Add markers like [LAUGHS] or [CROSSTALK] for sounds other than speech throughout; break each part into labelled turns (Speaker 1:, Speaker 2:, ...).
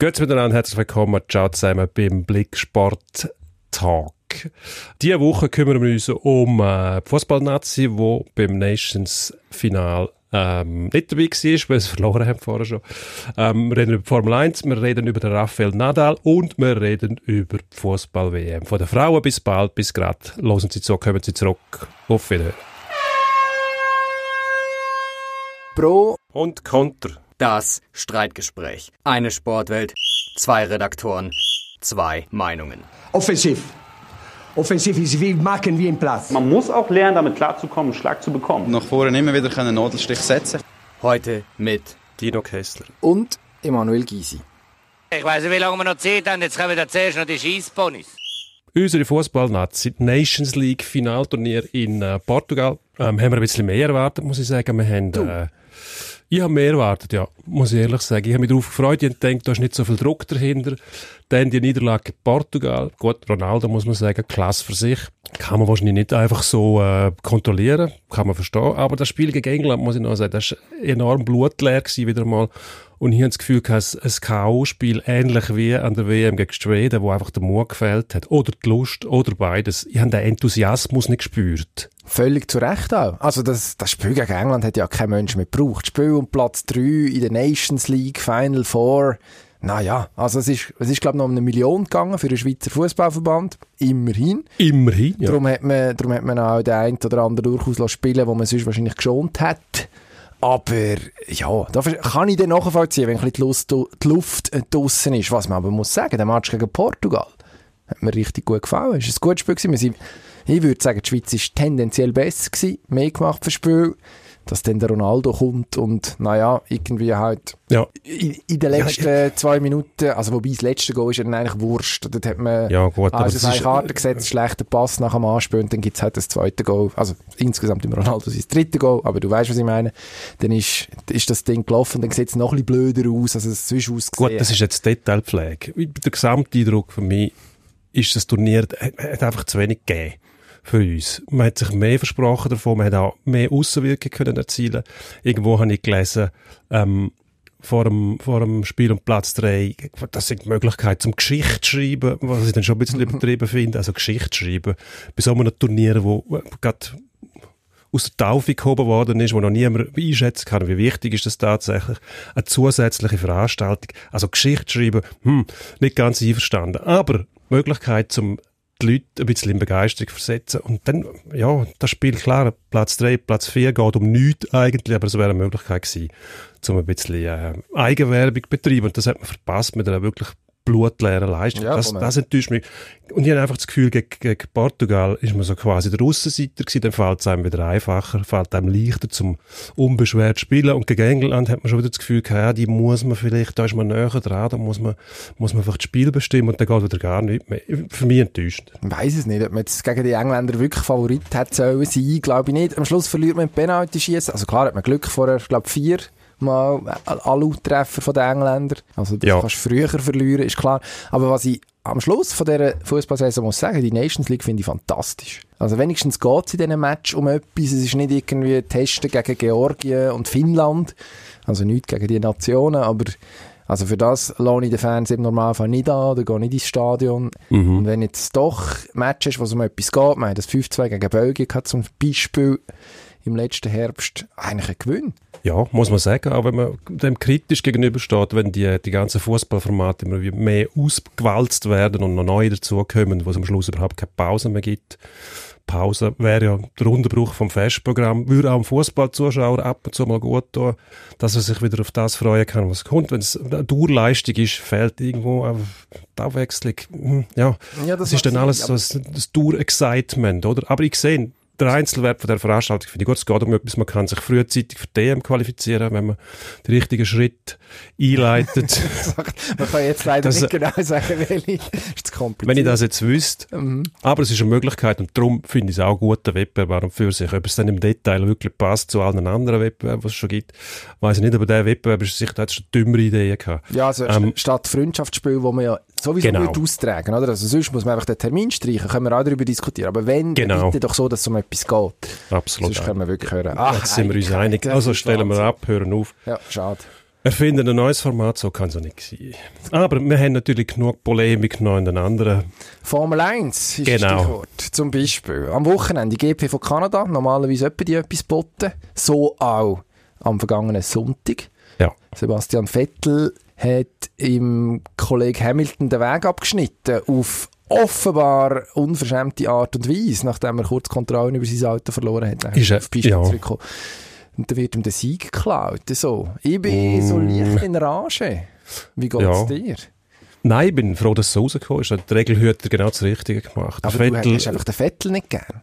Speaker 1: Grüezi miteinander, herzlich willkommen, ciao zusammen beim Blicksport Talk. Diese Woche kümmern wir uns um äh, die Fußballnazi, die beim Nations Final ähm, nicht dabei war, weil wir es [LAUGHS] verloren haben vorher schon. Ähm, wir reden über Formel 1, wir reden über den Rafael Nadal und wir reden über die Fußball-WM. Von den Frauen bis bald, bis gerade. Losen Sie zu, kommen Sie zurück. Auf Wiedersehen.
Speaker 2: Pro
Speaker 1: und Konter.
Speaker 2: Das Streitgespräch. Eine Sportwelt, zwei Redaktoren, zwei Meinungen.
Speaker 3: Offensiv. Offensiv ist wie machen wie im Platz.
Speaker 4: Man muss auch lernen, damit klarzukommen, einen Schlag zu bekommen.
Speaker 5: Nach vorne immer wieder einen Nadelstich setzen.
Speaker 2: Heute mit
Speaker 1: Dino Kessler.
Speaker 6: Und Emanuel Gysi.
Speaker 7: Ich weiß nicht, wie lange wir noch Zeit haben. Jetzt kommen wir zuerst noch die Schießponys.
Speaker 1: Unsere Fußballnazi Nations League Finalturnier in äh, Portugal ähm, haben wir ein bisschen mehr erwartet, muss ich sagen. Wir haben, äh, ich habe mehr erwartet, ja, muss ich ehrlich sagen. Ich habe mich darauf gefreut. Ich gedacht, da ist nicht so viel Druck dahinter. Dann die Niederlage Portugal. Gut, Ronaldo muss man sagen, klasse für sich. Kann man wahrscheinlich nicht einfach so äh, kontrollieren, kann man verstehen. Aber das Spiel gegen England, muss ich noch sagen, das war enorm blutleer gewesen, wieder mal. Und ich habe das Gefühl, dass ein K.O.-Spiel ähnlich wie an der WM gegen Schweden, wo einfach der Mut gefällt hat. Oder die Lust, oder beides. Ich habe den Enthusiasmus nicht gespürt.
Speaker 6: Völlig zu Recht auch. Also das, das Spiel gegen England hat ja kein Mensch mehr gebraucht. Das Spiel um Platz 3 in der Nations League, Final Four. Naja, also es ist, es ist glaube ich noch um eine Million gegangen für den Schweizer Fußballverband. Immerhin.
Speaker 1: Immerhin, ja.
Speaker 6: Darum hat man, darum hat man auch den einen oder anderen durchaus spielen wo man sonst wahrscheinlich geschont hat. Aber ja, da kann ich dann nachvollziehen, wenn ein bisschen die, Luft draussen ist. Was man aber muss sagen, der Match gegen Portugal hat mir richtig gut gefallen. Es war ein gutes Spiel. Gewesen. Ich würde sagen, die Schweiz war tendenziell besser gewesen, mehr gemacht für das Spiel. Dass dann der Ronaldo kommt und, naja, irgendwie halt
Speaker 1: Ja.
Speaker 6: in, in den letzten
Speaker 1: Ja,
Speaker 6: zwei Minuten, also wobei das letzte Goal ist ja dann eigentlich wurscht. Dort hat man
Speaker 1: Ja, gut,
Speaker 6: also
Speaker 1: das ist-
Speaker 6: Karten gesetzt, schlechter Pass nach dem Anspiel und dann gibt's halt das zweite Goal. Also insgesamt im Ronaldo sein dritte Goal, aber du weißt, was ich meine. Dann ist, ist das Ding gelaufen und dann sieht's noch ein bisschen blöder aus, als es sonst ausgesehen
Speaker 1: Gut, das ist jetzt Detailpflege. Der Gesamteindruck für mich ist, das Turnier hat einfach zu wenig gegeben für uns. Man hat sich mehr versprochen davon, man hat auch mehr Aussenwirkung können erzielen. Irgendwo habe ich gelesen, ähm, vor dem, vor dem Spiel um Platz 3, das sind die Möglichkeiten zum Geschichte schreiben, was ich dann schon ein bisschen [LAUGHS] übertrieben finde, also Geschichte schreiben, bei so einem Turnier, wo äh, gerade aus der Taufe gehoben worden ist, wo noch niemand einschätzen kann, wie wichtig ist das tatsächlich. Eine zusätzliche Veranstaltung, also Geschichte schreiben, hm, nicht ganz einverstanden. Aber Möglichkeit, zum die Leute ein bisschen in Begeisterung versetzen. Und dann, ja, das Spiel, klar, Platz 3, Platz 4 geht um nichts eigentlich, aber es wäre eine Möglichkeit gewesen, um ein bisschen äh, Eigenwerbung zu betreiben. Und das hat man verpasst mit einer wirklich blutleeren Leistung.
Speaker 6: Ja,
Speaker 1: das, das enttäuscht mich. Und ich habe einfach das Gefühl, gegen, gegen Portugal ist man so quasi der Aussenseiter gewesen, dann fällt es einem wieder einfacher, fällt einem leichter zum unbeschwert spielen. Und gegen England hat man schon wieder das Gefühl ja, die muss man vielleicht, da ist man näher dran, da muss man, muss man einfach das Spiel bestimmen und dann geht wieder gar nichts mehr. Für mich enttäuscht.
Speaker 6: Ich weiss es nicht, ob man jetzt gegen die Engländer wirklich Favorit hätte sollen sein, glaube ich nicht. Am Schluss verliert man Penalty schießen. Also klar hat man Glück vorher, ich glaube vier Mal alle Treffer von den Engländern. Also das
Speaker 1: Ja.
Speaker 6: kannst du früher verlieren, ist klar. Aber was ich am Schluss von dieser Fußballsaison muss sagen, die Nations League finde ich fantastisch. Also wenigstens geht es in diesem Match um etwas. Es ist nicht irgendwie Testen gegen Georgien und Finnland. Also nicht gegen die Nationen, aber also für das lohne ich den Fans im Normalfall nicht an oder gehe nicht ins Stadion. Und wenn jetzt doch Match ist, wo es um etwas geht, wir haben das 5-2 gegen Belgien gehabt zum Beispiel im letzten Herbst, eigentlich ein Gewinn.
Speaker 1: Ja, muss man sagen, auch wenn man dem kritisch gegenübersteht, wenn die, die ganzen Fußballformate immer mehr ausgewalzt werden und noch neue dazukommen, wo es am Schluss überhaupt keine Pause mehr gibt. Pause wäre ja der Unterbruch vom Festprogramm, würde auch dem Fußballzuschauer ab und zu mal gut tun, dass er sich wieder auf das freuen kann, was kommt. Wenn es eine Dauerleistung ist, fehlt irgendwo die Abwechslung. Hm, Ja,
Speaker 6: Ja, das
Speaker 1: ist dann alles so ein- das Dauer-Excitement, oder? Aber ich sehe, der Einzelwert von der Veranstaltung finde ich gut. Es geht um etwas, man kann sich frühzeitig für die EM qualifizieren, wenn man den richtigen Schritt einleitet. [LAUGHS]
Speaker 6: Man kann jetzt leider
Speaker 1: Das-
Speaker 6: nicht genau sagen, welche. [LAUGHS] ist zu kompliziert.
Speaker 1: wenn ich das jetzt wüsste.
Speaker 6: Mhm.
Speaker 1: Aber es ist eine Möglichkeit und darum finde ich es auch gut, der Wettbewerb und für sich. Ob es dann im Detail wirklich passt zu allen anderen Wettbewerben, was es schon gibt, weiß ich nicht. Aber der Wettbewerb ist sicher, da hat schon dümmere Ideen gehabt.
Speaker 6: Ja, also
Speaker 1: Ähm,
Speaker 6: statt Freundschaftsspiel, wo man ja sowieso
Speaker 1: Genau.
Speaker 6: gut austragen, oder? Also sonst muss man einfach den Termin streichen, können wir auch darüber diskutieren. Aber wenn,
Speaker 1: Genau.
Speaker 6: bitte doch so, dass es um etwas geht.
Speaker 1: Absolut.
Speaker 6: Sonst können wir wirklich hören.
Speaker 1: Jetzt sind wir uns einig. Also stellen wir ab, hören auf.
Speaker 6: Ja, schade.
Speaker 1: erfinden ein neues Format, so kann es auch nicht sein. Aber wir haben natürlich genug Polemik noch in den anderen.
Speaker 6: Formel 1 ist
Speaker 1: Genau.
Speaker 6: das Stichwort. Zum Beispiel am Wochenende die GP von Kanada, normalerweise etwa die etwas boten. So auch am vergangenen Sonntag.
Speaker 1: Ja.
Speaker 6: Sebastian Vettel hat im Kollegen Hamilton den Weg abgeschnitten auf offenbar unverschämte Art und Weise, nachdem er kurz Kontrollen über sein Auto verloren hat.
Speaker 1: Ist er-
Speaker 6: auf die Piste
Speaker 1: ja.
Speaker 6: zurückgekommen. Und dann wird ihm der Sieg geklaut. So. Ich bin so leicht in Rage. Wie geht's
Speaker 1: Mm. Ja.
Speaker 6: dir?
Speaker 1: Nein, ich bin froh, dass es so rausgekommen ist. Die Regelhüter genau das Richtige gemacht.
Speaker 6: Aber
Speaker 1: Der
Speaker 6: du hast einfach den Vettel nicht gern.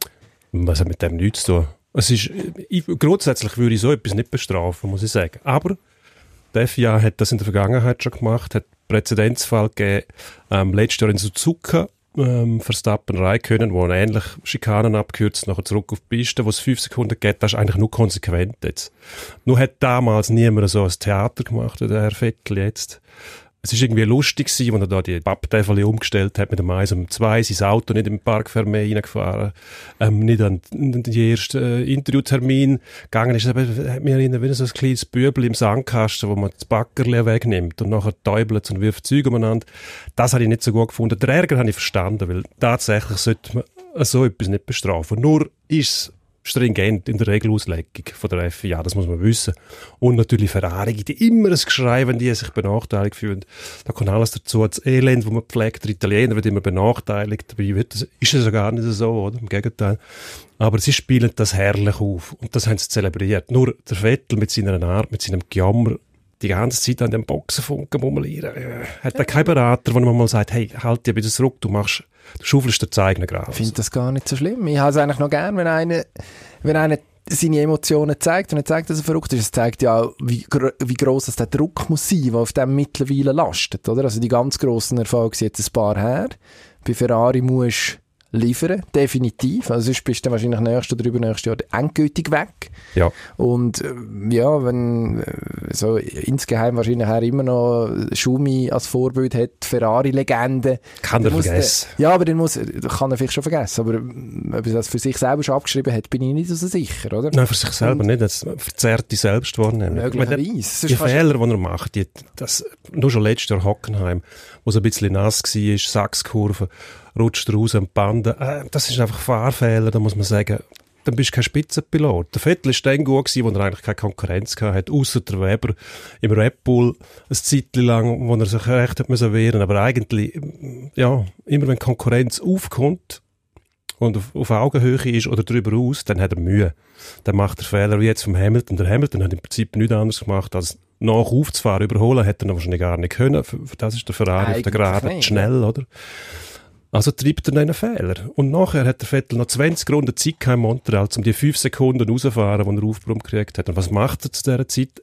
Speaker 1: Was hat mit dem nichts zu tun? Es ist, ich, grundsätzlich würde ich so etwas nicht bestrafen, muss ich sagen. Aber FIA hat das in der Vergangenheit schon gemacht, hat Präzedenzfall gegeben, ähm, letztes Jahr in Suzuka, ähm, Verstappen Raikönnen, wo er ähnlich Schikanen abkürzt, nachher zurück auf die Piste, wo es fünf Sekunden geht, das ist eigentlich nur konsequent jetzt. Nur hat damals niemand so ein Theater gemacht, der Herr Vettel jetzt. Es ist irgendwie lustig als er da die Papptäfel umgestellt hat mit dem 1 und dem 2, sein Auto nicht im Park Fermé reingefahren, ähm, nicht an den ersten äh, Interviewtermin gegangen ist. Aber, hat mir erinnert, wie so ein kleines Bübel im Sandkasten, wo man das Backerli wegnimmt und nachher täubelt und wirft Zeug umeinander. Das habe ich nicht so gut gefunden. Der Ärger habe ich verstanden, weil tatsächlich sollte man so etwas nicht bestrafen. Nur ist stringent in der Regelauslegung von der FIA, das muss man wissen. Und natürlich Ferrari gibt immer ein Geschrei, wenn die sich benachteiligt fühlen. Da kommt alles dazu. Das Elend, wo man pflegt, der Italiener wird immer benachteiligt. Dabei wird das, ist es ja gar nicht so, oder? Im Gegenteil. Aber sie spielen das herrlich auf. Und das haben sie zelebriert. Nur der Vettel mit seiner Art, mit seinem Gejammer, die ganze Zeit an dem Boxenfunken murmelieren. Äh, Hat er keinen Berater, der ihm mal sagt, hey, halt dich bitte zurück, du machst, du schaufelst dir eigenen Graf.
Speaker 6: Ich finde das gar nicht so schlimm. Ich habe es eigentlich noch gern, wenn einer, wenn einer seine Emotionen zeigt und er zeigt, dass er verrückt ist. Es zeigt ja auch, wie, gro wie gross das der Druck muss sein, der auf dem mittlerweile lastet, oder? Also die ganz grossen Erfolge sind jetzt ein paar her. Bei Ferrari musst liefern, definitiv. Also sonst bist du wahrscheinlich nächstes oder übernächstes Jahr endgültig weg.
Speaker 1: Ja.
Speaker 6: Und äh, ja, wenn äh, so insgeheim wahrscheinlich auch immer noch Schumi als Vorbild hat, Ferrari-Legende.
Speaker 1: Kann er vergessen.
Speaker 6: Der, ja, aber dann muss, kann er vielleicht schon vergessen. Aber ähm, ob er das für sich selber schon abgeschrieben hat, bin ich nicht so sicher, oder?
Speaker 1: Nein, für sich selber nicht. Das verzerrt die Selbstwahrnehmung.
Speaker 6: Möglicherweise.
Speaker 1: Die, Fehler, die er macht, die, das, nur schon letztes Jahr Hockenheim, wo es ein bisschen nass war, Sachskurve, rutscht raus am Banden. Äh, das ist einfach Fahrfehler, da muss man sagen, dann bist du kein Spitzenpilot. Der Vettel war dann gut, gewesen, wo er eigentlich keine Konkurrenz hatte, außer der Weber im Red Bull, ein Zeitchen lang, wo er sich recht hat müssen wehren. Aber eigentlich, ja, immer wenn Konkurrenz aufkommt, und auf, auf Augenhöhe ist oder darüber aus, dann hat er Mühe. Dann macht er Fehler wie jetzt vom Hamilton. Der Hamilton hat im Prinzip nichts anderes gemacht, als nach aufzufahren. Überholen hätte er wahrscheinlich gar nicht können. Das ist der Ferrari auf der
Speaker 6: Eigentlich
Speaker 1: Geraden schnell, oder? Also treibt er einen Fehler. Und nachher hat der Vettel noch 20 Runden Zeit gehabt in Montreal, um die 5 Sekunden rauszufahren, die er Aufbrummt gekriegt hat. Und was macht er zu dieser Zeit?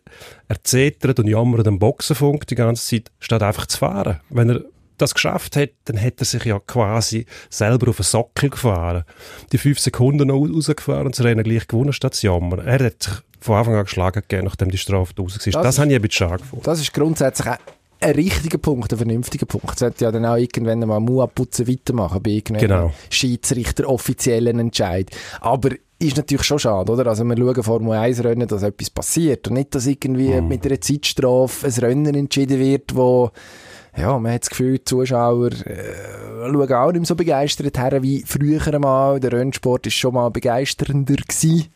Speaker 1: Er zetert und jammert am Boxenfunk die ganze Zeit, statt einfach zu fahren. Wenn er das geschafft hat, dann hätte er sich ja quasi selber auf den Sockel gefahren. Die 5 Sekunden noch rausgefahren und das Rennen gleich gewonnen, statt zu jammern. Er hat sich von Anfang an geschlagen gegeben, nachdem die Strafe raus war. Das,
Speaker 6: Das ist-
Speaker 1: habe ich ein bisschen schade gefunden.
Speaker 6: Das ist grundsätzlich ein, richtiger Punkt, ein vernünftiger Punkt. Sollte ja dann auch irgendwann mal Mua-Putzen weitermachen bei irgendeinem
Speaker 1: Genau.
Speaker 6: Schiedsrichter offiziellen Entscheid. Aber ist natürlich schon schade, oder? Also wir schauen Formel 1 Rennen, dass etwas passiert und nicht, dass irgendwie
Speaker 1: Mhm.
Speaker 6: mit einer Zeitstrafe ein Rennen entschieden wird, wo ja, man hat das Gefühl, die Zuschauer äh, schauen auch nicht mehr so begeistert her wie früher einmal. Der Rennsport ist schon mal begeisternder gewesen.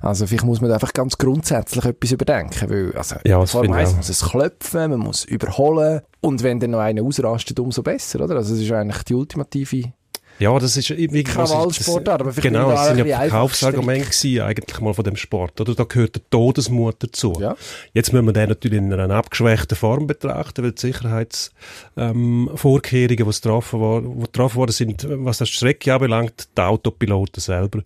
Speaker 6: Also vielleicht muss man einfach ganz grundsätzlich etwas überdenken, weil also
Speaker 1: Ja,
Speaker 6: Formel
Speaker 1: finde ich
Speaker 6: 1
Speaker 1: auch.
Speaker 6: muss es klopfen, man muss überholen und wenn dann noch einer ausrastet, umso besser, oder? Also es ist eigentlich die ultimative
Speaker 1: Ja, das ist
Speaker 6: Krawallsportart, aber vielleicht
Speaker 1: Genau, das
Speaker 6: da
Speaker 1: sind
Speaker 6: ein
Speaker 1: ja Verkaufsargumente eigentlich mal von dem Sport, oder? Da gehört der Todesmut dazu.
Speaker 6: Ja.
Speaker 1: Jetzt müssen wir den natürlich in einer abgeschwächten Form betrachten, weil die Sicherheitsvorkehrungen, ähm, die getroffen, worden sind, was das Strecke anbelangt, die Autopiloten selber,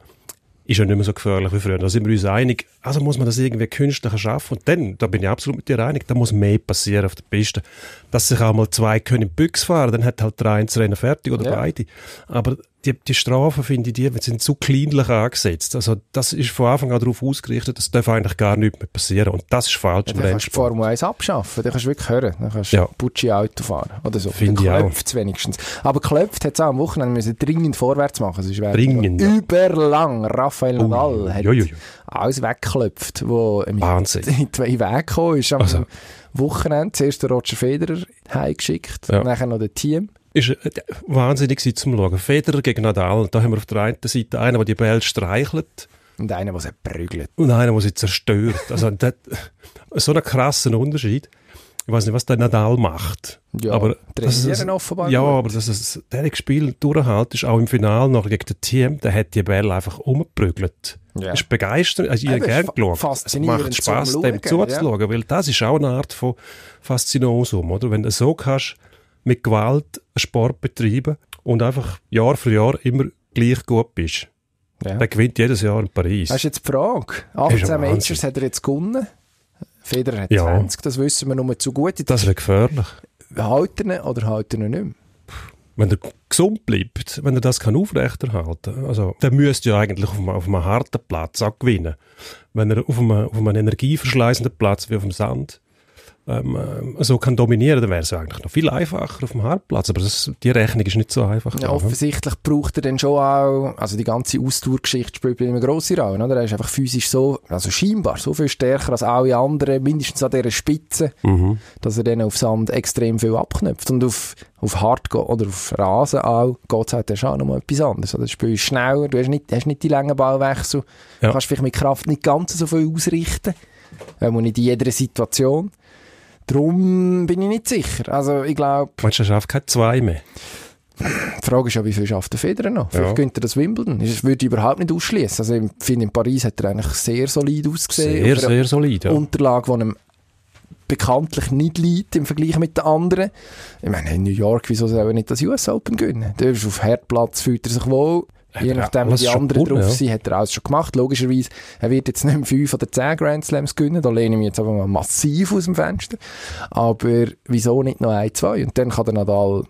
Speaker 1: ist ja nicht mehr so gefährlich wie früher. Da sind wir uns einig. Also muss man das irgendwie künstlich schaffen. Und dann, da bin ich absolut mit dir einig, da muss mehr passieren auf der Piste. Dass sich auch mal zwei können Büchse fahren, dann hat halt der eine das Rennen fertig oder
Speaker 6: Ja.
Speaker 1: beide. Aber die, die Strafen, finde ich, die sind zu kleinlich angesetzt. Also, das ist von Anfang an darauf ausgerichtet, das darf eigentlich gar nichts mehr passieren. Und das ist falsch
Speaker 6: Ja,
Speaker 1: im
Speaker 6: dann kannst du die
Speaker 1: Rennsport.
Speaker 6: Formel 1 abschaffen, dann kannst du wirklich hören. Dann kannst du
Speaker 1: Ja.
Speaker 6: Bucci Auto fahren oder so.
Speaker 1: Finde ich auch.
Speaker 6: wenigstens. Aber klopft hat es auch am Wochenende müssen dringend vorwärts machen. Sonst
Speaker 1: Dringend, ja.
Speaker 6: überlang. Raphael Nadal hat
Speaker 1: jo, jo, jo.
Speaker 6: alles weggeklopft, wo
Speaker 1: Wahnsinn. [LAUGHS]
Speaker 6: in zwei Wege gekommen ist. Am
Speaker 1: Also-
Speaker 6: Wochenende zuerst der Roger Federer heimgeschickt,
Speaker 1: Ja.
Speaker 6: nachher noch der Team.
Speaker 1: Ist äh, wahnsinnig zum Schauen. Federer gegen Nadal. Da haben wir auf der einen Seite einen, der die Bälle streichelt
Speaker 6: Und einer, der sie prügelt.
Speaker 1: und einen, der sie zerstört. Also [LAUGHS] das, so einen krassen Unterschied. Ich weiß nicht, was der Nadal macht.
Speaker 6: Ja,
Speaker 1: aber das
Speaker 6: trainieren offenbar
Speaker 1: Ja, aber dass es der Spiel durchhält, ist auch im Finale noch gegen das Team, der hat die Bälle einfach umgeprügelt.
Speaker 6: Ja.
Speaker 1: Ist begeistert, also ich habe gerne geschaut. Es macht Spaß, dem
Speaker 6: Schauen,
Speaker 1: zuzuschauen, weil das ist auch eine Art von Faszinosum, oder? Wenn du so kannst, mit Gewalt einen Sport betreiben und einfach Jahr für Jahr immer gleich gut bist.
Speaker 6: Ja.
Speaker 1: Der gewinnt jedes Jahr in Paris.
Speaker 6: Das ist jetzt die Frage.
Speaker 1: Ist
Speaker 6: 18
Speaker 1: ja Wahnsinn.
Speaker 6: Majors hat er jetzt gewonnen. Federer hat
Speaker 1: Ja.
Speaker 6: 20, das wissen wir nur zu gut.
Speaker 1: Das wäre gefährlich.
Speaker 6: Halt er ihn oder halt er ihn nicht mehr?
Speaker 1: wenn er gesund bleibt, wenn er das kann aufrechterhalten, also der müsste ja eigentlich auf einem, auf einem harten Platz auch gewinnen. Wenn er auf einem, auf einem energieverschleißenden Platz wie auf dem Sand ähm, so kann dominieren, dann wäre es ja eigentlich noch viel einfacher auf dem Hartplatz. Aber das, die Rechnung ist nicht so einfach.
Speaker 6: Ja,
Speaker 1: ne?
Speaker 6: offensichtlich braucht er dann schon auch, also die ganze Ausdauergeschichte spielt bei ihm eine grosse Rolle, oder? Er ist einfach physisch so, also scheinbar so viel stärker als alle anderen, mindestens an dieser Spitze,
Speaker 1: Mhm.
Speaker 6: dass er dann auf Sand extrem viel abknüpft. Und auf, auf Hard go- oder auf Rasen auch geht es halt dann schon nochmal etwas anderes. Oder? Das Spiel ist schneller, du hast nicht, hast nicht die langen Ballwechsel,
Speaker 1: Ja.
Speaker 6: du kannst vielleicht mit Kraft nicht ganz so viel ausrichten, weil man nicht in jeder Situation. Darum bin ich nicht sicher. Also ich glaube,
Speaker 1: Meinst du, er schafft keine zwei mehr?
Speaker 6: die Frage ist ja, wie viel schafft der Federer noch? Vielleicht
Speaker 1: Ja.
Speaker 6: gewinnt er das Wimbledon. Das würde ich überhaupt nicht ausschließen. Also ich finde, in Paris hat er eigentlich sehr solid ausgesehen.
Speaker 1: Sehr, sehr solid. Ja.
Speaker 6: Unterlage, die ihm bekanntlich nicht liegt im Vergleich mit den anderen. Ich meine, in New York, wieso soll er nicht das US Open gewinnen? Der ist auf Herdplatz, fühlt er sich wohl. Je nachdem, wie die anderen
Speaker 1: gewonnen,
Speaker 6: drauf
Speaker 1: ja.
Speaker 6: sind, hat er alles schon gemacht. Logischerweise, er wird jetzt nicht mehr fünf oder zehn Grand Slams gewinnen. Da lehne ich mich jetzt aber mal massiv aus dem Fenster. Aber wieso nicht noch ein, zwei? Und dann kann der Nadal,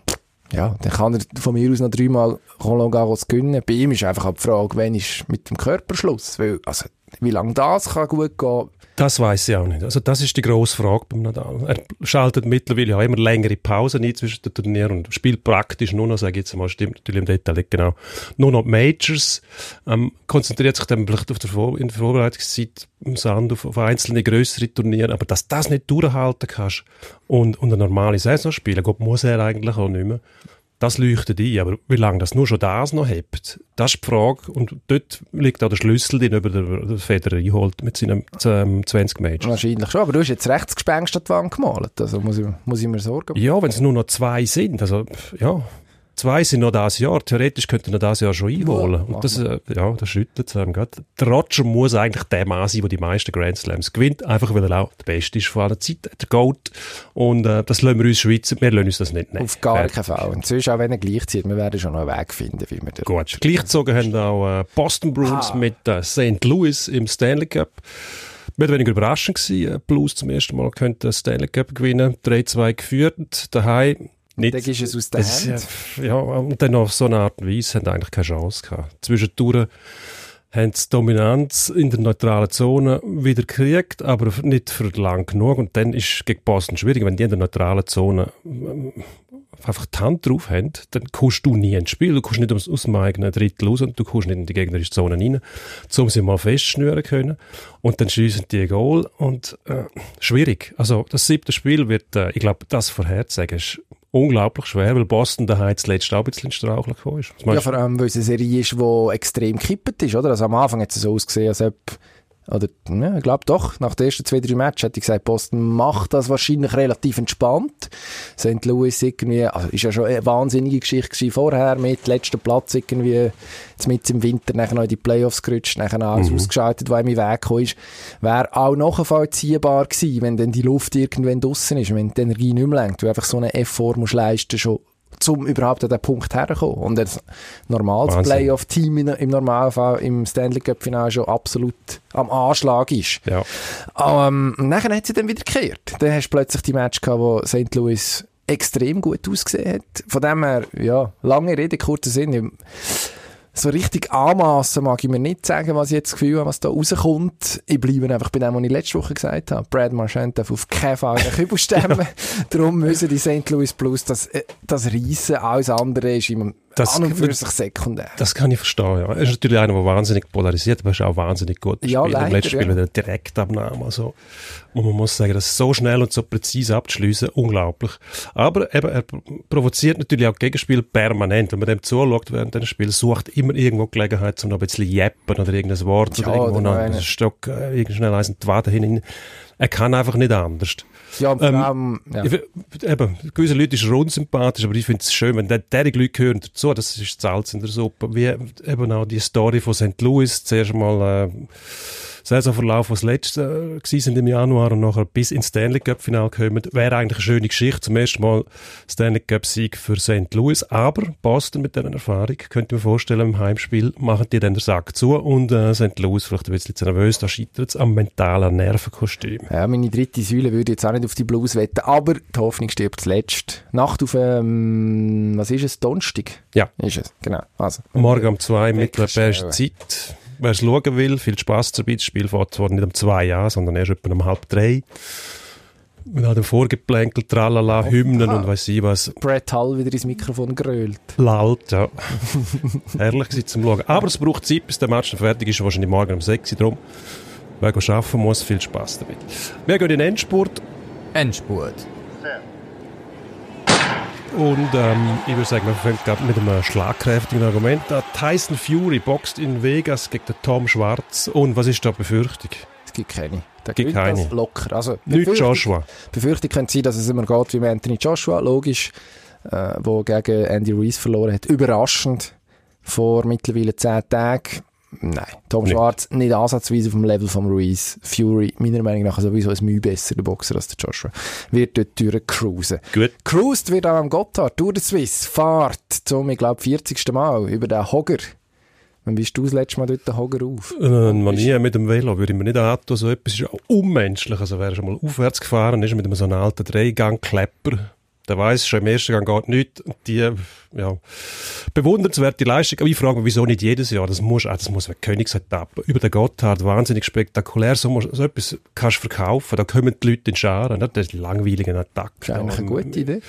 Speaker 6: ja, dann kann er von mir aus noch dreimal Roland Garros gewinnen. Bei ihm ist einfach auch die Frage, wann ist mit dem Körperschluss? Weil, also, wie lange das kann gut gehen,
Speaker 1: Das weiß ich auch nicht. Also das ist die grosse Frage beim Nadal. Er schaltet mittlerweile auch immer längere Pausen ein zwischen den Turnieren und spielt praktisch nur noch, sage ich jetzt mal, stimmt natürlich im Detail nicht genau, nur noch Majors, ähm, konzentriert sich dann vielleicht auf der Vor in der Vorbereitungszeit im Sand auf, auf einzelne größere Turniere, aber dass das nicht durchhalten kannst und, und eine normale Saison spielen, Gott muss er eigentlich auch nicht mehr. Das leuchtet ein, aber wie lange das nur schon das noch hebt, das ist die Frage. Und dort liegt auch der Schlüssel, den über der, der Federer einholt mit seinem ähm, 20 Majors.
Speaker 6: Wahrscheinlich schon, aber du hast jetzt rechts Gespenst an die Wand gemalt. Also muss ich, muss ich mir Sorgen machen.
Speaker 1: Ja, wenn es nur noch zwei sind, also ja, zwei sind noch das Jahr. Theoretisch könnten wir das Jahr schon einholen.
Speaker 6: Ja,
Speaker 1: Und das, äh, ja, das schüttelt es einem gerade. Der Roger muss eigentlich der Mann sein, der die meisten Grand Slams gewinnt, einfach weil er auch der Beste ist von aller Zeit, der Goat. Und äh, das lassen wir uns Schweizer, wir lassen uns das nicht nehmen.
Speaker 6: Auf gar keinen Fall. Und sonst auch wenn er gleichzieht, wir werden schon noch einen Weg finden, wie wir den
Speaker 1: Gut. Gleichgezogen haben auch äh, Boston Bruins
Speaker 6: Ah.
Speaker 1: mit äh, St. Louis im Stanley Cup. Mehr oder weniger überraschend gewesen. Äh, Blues zum ersten Mal könnte Stanley Cup gewinnen. 3-2 geführt. Daheim nicht.
Speaker 6: Dann du es aus den
Speaker 1: Es,
Speaker 6: Händen.
Speaker 1: ja, und dann auf so eine Art und Weise haben eigentlich keine Chance gehabt. Zwischendurch haben sie Dominanz in der neutralen Zone wieder gekriegt, aber nicht für lang genug. Und dann ist gegen Boston schwierig, wenn die in der neutralen Zone ähm, einfach die Hand drauf haben, dann kommst du nie ins Spiel. Du kommst nicht aus, aus dem eigenen Drittel raus und du kommst nicht in die gegnerische Zone rein, um sie mal festschnüren können. Und dann schießen die ein Goal und äh, schwierig. Also das siebte Spiel wird, äh, ich glaube, das vorherzusagen ist unglaublich schwer, weil Boston daheim zuletzt auch ein bisschen strauchelig gekommen ist.
Speaker 6: Ja, vor allem, weil es eine Serie ist, die extrem gekippt ist, oder? Also am Anfang hat es so ausgesehen, als ob, oder, ja, ich glaube doch, nach den ersten zwei, drei Matches hätte ich gesagt, Boston macht das wahrscheinlich relativ entspannt. St. Louis irgendwie, also ist ja schon eine wahnsinnige Geschichte vorher, mit letzten Platz irgendwie, jetzt mit im Winter nachher noch in die Playoffs gerutscht, nachher noch alles ausgeschaltet, was ihm in Weg gekommen ist. Wäre auch nachvollziehbar gewesen, wenn dann die Luft irgendwann draussen ist, wenn die Energie nicht mehr lenkt, weil einfach so eine Effort musst leisten schon um überhaupt an den Punkt herzukommen. Und ein normales. Playoff-Team im Normalfall im Stanley Cup-Final schon absolut am Anschlag ist.
Speaker 1: Ja.
Speaker 6: Ähm, und nachher hat sie dann wieder gekehrt. Dann hast du plötzlich die Match gehabt, wo St. Louis extrem gut ausgesehen hat. Von dem her, ja, lange Rede, kurzer Sinn. So richtig anmassen mag ich mir nicht sagen, was ich jetzt das Gefühl habe, was da rauskommt. Ich bleibe einfach bei dem, was ich letzte Woche gesagt habe. Brad Marchand darf auf keinen Fall den Kübel [LAUGHS] stemmen. Darum müssen die St. Louis Blues das, äh, das reissen. Alles andere ist immer
Speaker 1: Das-
Speaker 6: an und für sich sekundär.
Speaker 1: Das kann ich verstehen, ja. Er ist natürlich einer, der wahnsinnig polarisiert, aber er ist auch wahnsinnig gut.
Speaker 6: Ja,
Speaker 1: Spieler. Im
Speaker 6: leider,
Speaker 1: letzten Spiel
Speaker 6: ja.
Speaker 1: wieder Direktabnahme. Also, und man muss sagen, das so schnell und so präzise abzuschliessen, unglaublich. Aber eben, er provoziert natürlich auch Gegenspiel permanent. Wenn man dem zuschaut während dem Spiel, sucht immer irgendwo Gelegenheit, um noch ein bisschen jeppen oder irgendein Wort
Speaker 6: Ja,
Speaker 1: oder irgendwo noch einen. Stock, äh, schnell eins in die Wade hinein. Er kann einfach nicht anders.
Speaker 6: Ja, und
Speaker 1: Ähm,
Speaker 6: allem, ja.
Speaker 1: Ich Eben, gewisse Leute er unsympathisch, aber ich finde es schön, wenn der- derige Leute gehören dazu, das ist Salz in der Suppe. Wie eben auch die Story von St. Louis, zuerst mal äh, Saisonverlauf, was letztes äh, sind im Januar und nachher bis ins Stanley Cup Final kommen, wäre eigentlich eine schöne Geschichte. Zum ersten Mal Stanley Cup Sieg für St. Louis, aber Boston mit dieser Erfahrung, könnte ich mir vorstellen, im Heimspiel machen die dann den Sack zu und äh, St. Louis vielleicht ein bisschen zu nervös, da scheitert es am mentalen Nervenkostüm.
Speaker 6: Ja, meine dritte Säule würde ich jetzt auch nicht auf die Blues wetten, aber die Hoffnung stirbt zuletzt. Nacht auf, ähm, was ist es, Donnerstag?
Speaker 1: Ja.
Speaker 6: Ist es, genau. Also,
Speaker 1: Morgen um zwei
Speaker 6: stellen.
Speaker 1: Zeit. Wer es schauen will, viel Spaß dabei. Das Spiel fährt zwar nicht um zwei an, sondern erst etwa um halb drei. Mit all dem Vorgeplänkel, Tralala, Hymnen und weiss ich was.
Speaker 6: Brett Hall wieder ins Mikrofon gerölt.
Speaker 1: Laut, ja. [LAUGHS] Herrlich gewesen zum Schauen. Aber es braucht Zeit, bis der Match dann fertig ist. Wahrscheinlich morgen um sechs Uhr. Darum, wer arbeiten muss, viel Spaß damit. Wir gehen in den Endspurt.
Speaker 2: Endspurt.
Speaker 1: Und ähm, ich würde sagen, wir fangen gerade mit einem schlagkräftigen Argument an. Tyson Fury boxt in Vegas gegen den Tom Schwarz. Und was ist da Befürchtung?
Speaker 6: Es gibt keine. Da
Speaker 1: Gibt keine.
Speaker 6: locker. Also,
Speaker 1: Nicht Joshua.
Speaker 6: Befürchtung könnte sein, dass es immer geht wie Anthony Joshua, logisch, äh, wo gegen Andy Reese verloren hat. Überraschend. Vor mittlerweile zehn Tagen. Nein, Tom
Speaker 1: Nicht.
Speaker 6: Schwarz nicht ansatzweise auf dem Level von Ruiz. Fury, meiner Meinung nach, sowieso ein Mühe besser der Boxer als der Joshua. Wird dort durchcruisen.
Speaker 1: Gut.
Speaker 6: Cruised wird auch am Gotthard, Tour de Suisse, fahrt zum, ich glaube, 40. Mal über den Hogger. Wann bist du das letzte Mal dort den Hogger auf?
Speaker 1: Äh, man nie mit dem Velo würde ich mir nicht antun. So etwas ist unmenschlich. Also wer schon mal aufwärts gefahren ist mit einem so einem alten Dreigang-Klepper, der weiß schon im ersten Gang geht nichts. Und Die, ja, bewundernswerte Leistung. Aber ich frage mich, wieso nicht jedes Jahr? Das muss, ah, das muss eine Königsetappe. Über den Gotthard, wahnsinnig spektakulär. So, muss- so etwas kannst du verkaufen. Da kommen die Leute in Scharen. nicht? Das ist die langweiligen Attacken.
Speaker 6: Das ist eigentlich eine gute Idee.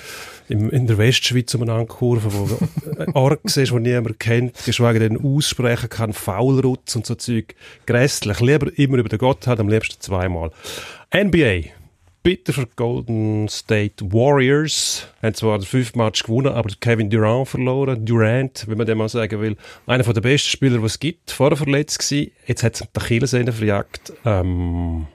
Speaker 1: im, in der Westschweiz umeinander kurven, wo [LAUGHS] du Org siehst, die niemand kennt, geschweige denn aussprechen kann, Faulrutz und so Zeug. Grässlich. Lieber immer über den Gotthard, am liebsten zweimal. NBA. Bitter für Golden State Warriors. Haben zwar den fünften Match gewonnen, aber Kevin Durant verloren. Durant, wie man dem mal sagen will. Einer der besten Spieler, die es gibt. Vorher verletzt gewesen. Jetzt hat es die Achillessehne verjagt. Ähm,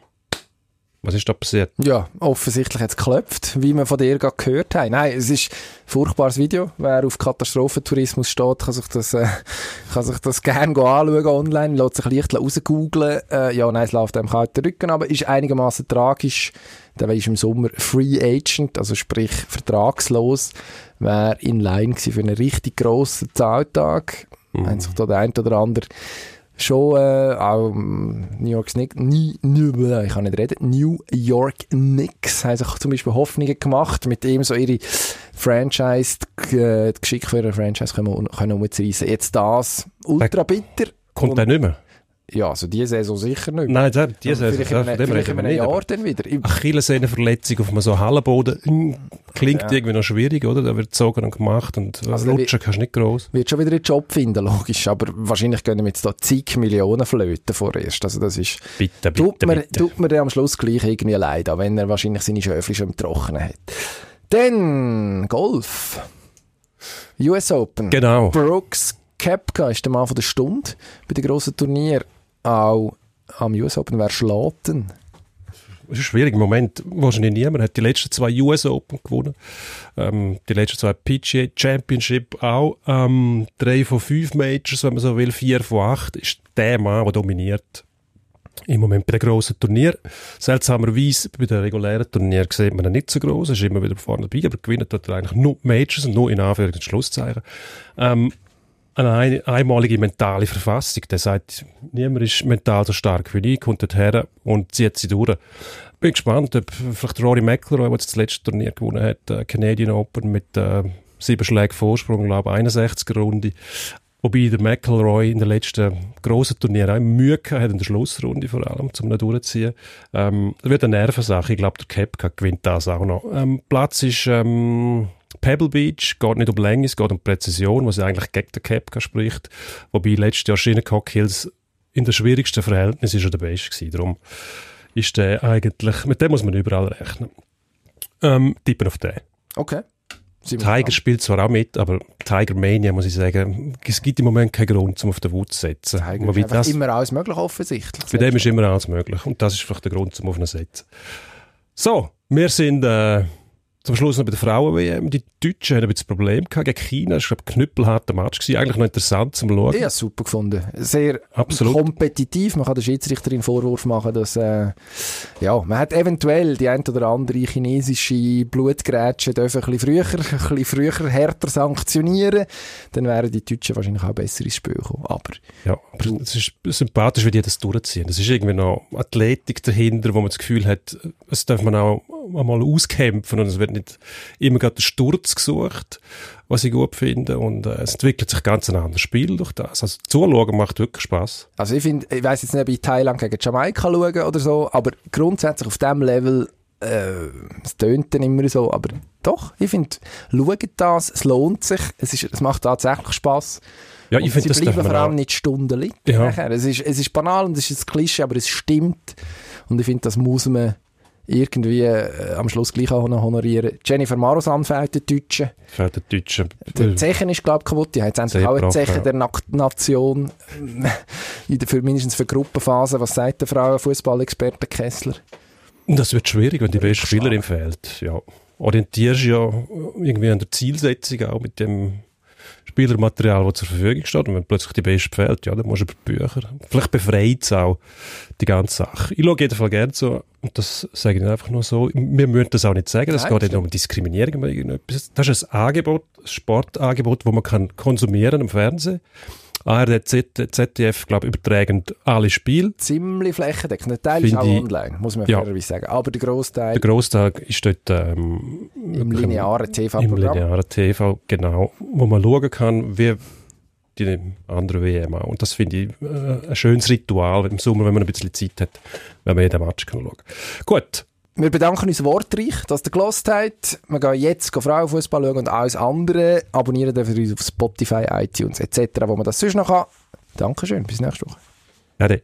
Speaker 1: was ist da passiert?
Speaker 6: Ja, offensichtlich hat es geklopft, wie wir von dir gerade gehört haben. Nein, es ist ein furchtbares Video. Wer auf Katastrophentourismus steht, kann sich das, äh, [LAUGHS] kann sich das gerne anschauen online, lässt sich leicht rausgoogeln. Äh, ja, nein, es läuft einem kalten Rücken, aber ist einigermaßen tragisch. Der ist im Sommer Free Agent, also sprich vertragslos. Wäre in Line für einen richtig grossen Zahltag.
Speaker 1: Mhm.
Speaker 6: Haben sich da der ein oder andere schon äh, auch ähm, New York Knicks, nie, nie, ich kann nicht reden, New York Knicks haben sich zum Beispiel Hoffnungen gemacht, mit ihm so ihre Franchise, äh, die Geschick für ihre Franchise können, können umzureissen. Jetzt das, ultra bitter.
Speaker 1: Kommt der nicht mehr?
Speaker 6: Ja, also diese Saison sicher nicht.
Speaker 1: Nein, der, die
Speaker 6: Aber
Speaker 1: Saison,
Speaker 6: vielleicht
Speaker 1: ja,
Speaker 6: in einem,
Speaker 1: dem
Speaker 6: vielleicht in
Speaker 1: wir
Speaker 6: einem
Speaker 1: nicht.
Speaker 6: Jahr dann wieder.
Speaker 1: Achillessehnenverletzung auf einem so Hallenboden mm, klingt
Speaker 6: Ja.
Speaker 1: irgendwie noch schwierig, oder? Da wird gezogen und gemacht und äh,
Speaker 6: Also
Speaker 1: rutschen kannst du nicht gross.
Speaker 6: wird schon wieder einen Job finden, logisch, aber wahrscheinlich gehen ihm jetzt da zig Millionen flöten vorerst. Also das ist,
Speaker 1: Bitte, bitte,
Speaker 6: tut mir,
Speaker 1: bitte.
Speaker 6: tut mir dann am Schluss gleich irgendwie leid, auch wenn er wahrscheinlich seine Schöfli schon im Trockenen hat. Dann Golf. US Open.
Speaker 1: Genau.
Speaker 6: Brooks Kepka ist der Mann von der Stunde bei den grossen Turnier. Auch am US Open wer Schlaten.
Speaker 1: Es ist ein schwieriger Moment. Wahrscheinlich niemand hat die letzten zwei US Open gewonnen. Ähm, die letzten zwei PGA Championship auch. Ähm, drei von fünf Majors, wenn man so will, vier von acht, ist der Mann, der dominiert. Im Moment bei den grossen Turnier. Seltsamerweise bei den regulären Turnieren sieht man ihn nicht so groß. Ist immer wieder vorne dabei, aber gewinnt dort eigentlich nur Majors und nur in Anführungs- und Schlusszeichen. Ähm, eine ein, einmalige mentale Verfassung. Der sagt, niemand ist mental so stark wie ich, kommt dorthin und zieht sie durch. Bin gespannt, ob vielleicht Rory McIlroy, der das letzte Turnier gewonnen hat, äh, Canadian Open mit äh, sieben Schlägen Vorsprung, glaube 61er Runde. Wobei der McElroy in den letzten grossen Turnieren auch Mühe gehabt hat, in der Schlussrunde vor allem, um ihn durchzuziehen. Ähm, das wird eine Nervensache. Ich glaube, der Kepka gewinnt das auch noch. Ähm, Platz ist ähm, Pebble Beach, geht nicht um Länge, es geht um Präzision, was eigentlich gegen den Kepka spricht. Wobei letztes Jahr Shinnecock Hills in den schwierigsten Verhältnissen ist er der Beste gewesen. Darum ist der eigentlich, mit dem muss man überall rechnen. Ähm, tippen auf den.
Speaker 6: Okay.
Speaker 1: Tiger spielt zwar auch mit, aber Tiger Mania, muss ich sagen, es gibt im Moment keinen Grund, um auf den Wut zu setzen.
Speaker 6: Tiger
Speaker 1: Wobei
Speaker 6: ist
Speaker 1: das,
Speaker 6: immer alles möglich, offensichtlich.
Speaker 1: bei dem ist immer alles möglich. Und das ist vielleicht der Grund, um auf ihn zu setzen. So, wir sind äh, zum Schluss noch bei der Frauen-WM. Die Deutschen haben ein bisschen Problem gehabt gegen China. Das war, ein knüppelharter Match. Gewesen. Eigentlich noch interessant zum Schauen.
Speaker 6: Es super gefunden. Sehr
Speaker 1: Absolut.
Speaker 6: kompetitiv. Man kann der Schiedsrichterin Vorwurf machen, dass äh, ja, man hat eventuell die ein oder andere chinesische Blutgrätsche dürfen ein bisschen früher, [LAUGHS] ein bisschen früher härter sanktionieren. Dann wären die Deutschen wahrscheinlich auch besser ins Spiel gekommen. Aber
Speaker 1: Ja, aber es ist sympathisch, wie die das durchziehen. Es ist irgendwie noch Athletik dahinter, wo man das Gefühl hat, es darf man auch einmal auskämpfen und es wird nicht immer gerade der Sturz gesucht, was ich gut finde. Und äh, es entwickelt sich ganz ein anderes Spiel durch das. Also zuschauen macht wirklich Spaß.
Speaker 6: Also ich finde, ich weiß jetzt nicht, ob ich Thailand gegen Jamaika schauen oder so, aber grundsätzlich auf dem Level, äh, es tönt dann immer so, aber doch, ich finde, schaut das, es lohnt sich, es, ist, es macht tatsächlich Spaß.
Speaker 1: Ja,
Speaker 6: Und
Speaker 1: ich finde, das
Speaker 6: bleiben vor allem
Speaker 1: auch.
Speaker 6: nicht Stunden liegen.
Speaker 1: Ja.
Speaker 6: Es, ist, es ist banal und es ist ein Klischee, aber es stimmt. Und ich finde, das muss man irgendwie äh, am Schluss gleich auch noch honorieren. Jennifer Marosan fehlt der Deutschen.
Speaker 1: Für die Deutschen.
Speaker 6: Der Zechen ist, glaube ich, kaputt. Die hat jetzt endlich auch eine
Speaker 1: brav,
Speaker 6: Zechen
Speaker 1: ja.
Speaker 6: der Na Nation. In der, für, mindestens für Gruppenphase. Was sagt der Frauenfußballexperte Kessler?
Speaker 1: Das wird schwierig, wenn die beste Spielerin fehlt. Ja. Orientierst ja irgendwie an der Zielsetzung auch mit dem Spielermaterial, das zur Verfügung steht. Und wenn plötzlich die beste fehlt, ja, dann musst du über die Bücher. Vielleicht befreit es auch die ganze Sache. Ich schaue jedenfalls gerne so, und das sage ich einfach nur so, wir müssen das auch nicht sagen, das
Speaker 6: Nein,
Speaker 1: geht nicht um Diskriminierung oder irgendetwas. Das ist ein Angebot, ein Sportangebot, das man kann konsumieren im Fernsehen. ARD, Z- ZDF, glaube ich, übertragen alle Spiele.
Speaker 6: Ziemlich flächendeckend. Der Teil ist
Speaker 1: Finde
Speaker 6: auch online, muss man
Speaker 1: Ja.
Speaker 6: fairerweise sagen. Aber der Großteil
Speaker 1: Der Grosstag ist dort ähm,
Speaker 6: im linearen
Speaker 1: im
Speaker 6: TV-Programm.
Speaker 1: linearen TV, genau, wo man schauen kann, wie die anderen WM auch. Und das finde ich äh, ein schönes Ritual im Sommer, wenn man ein bisschen Zeit hat, wenn man jeden Match kann schauen Gut,
Speaker 6: Wir bedanken uns wortreich, dass ihr gelost habt. Wir gehen jetzt Frauenfußball schauen und alles andere. Abonnieren dürft ihr uns auf Spotify, iTunes etc., wo man das sonst noch kann. Dankeschön, bis nächste Woche.
Speaker 1: ade.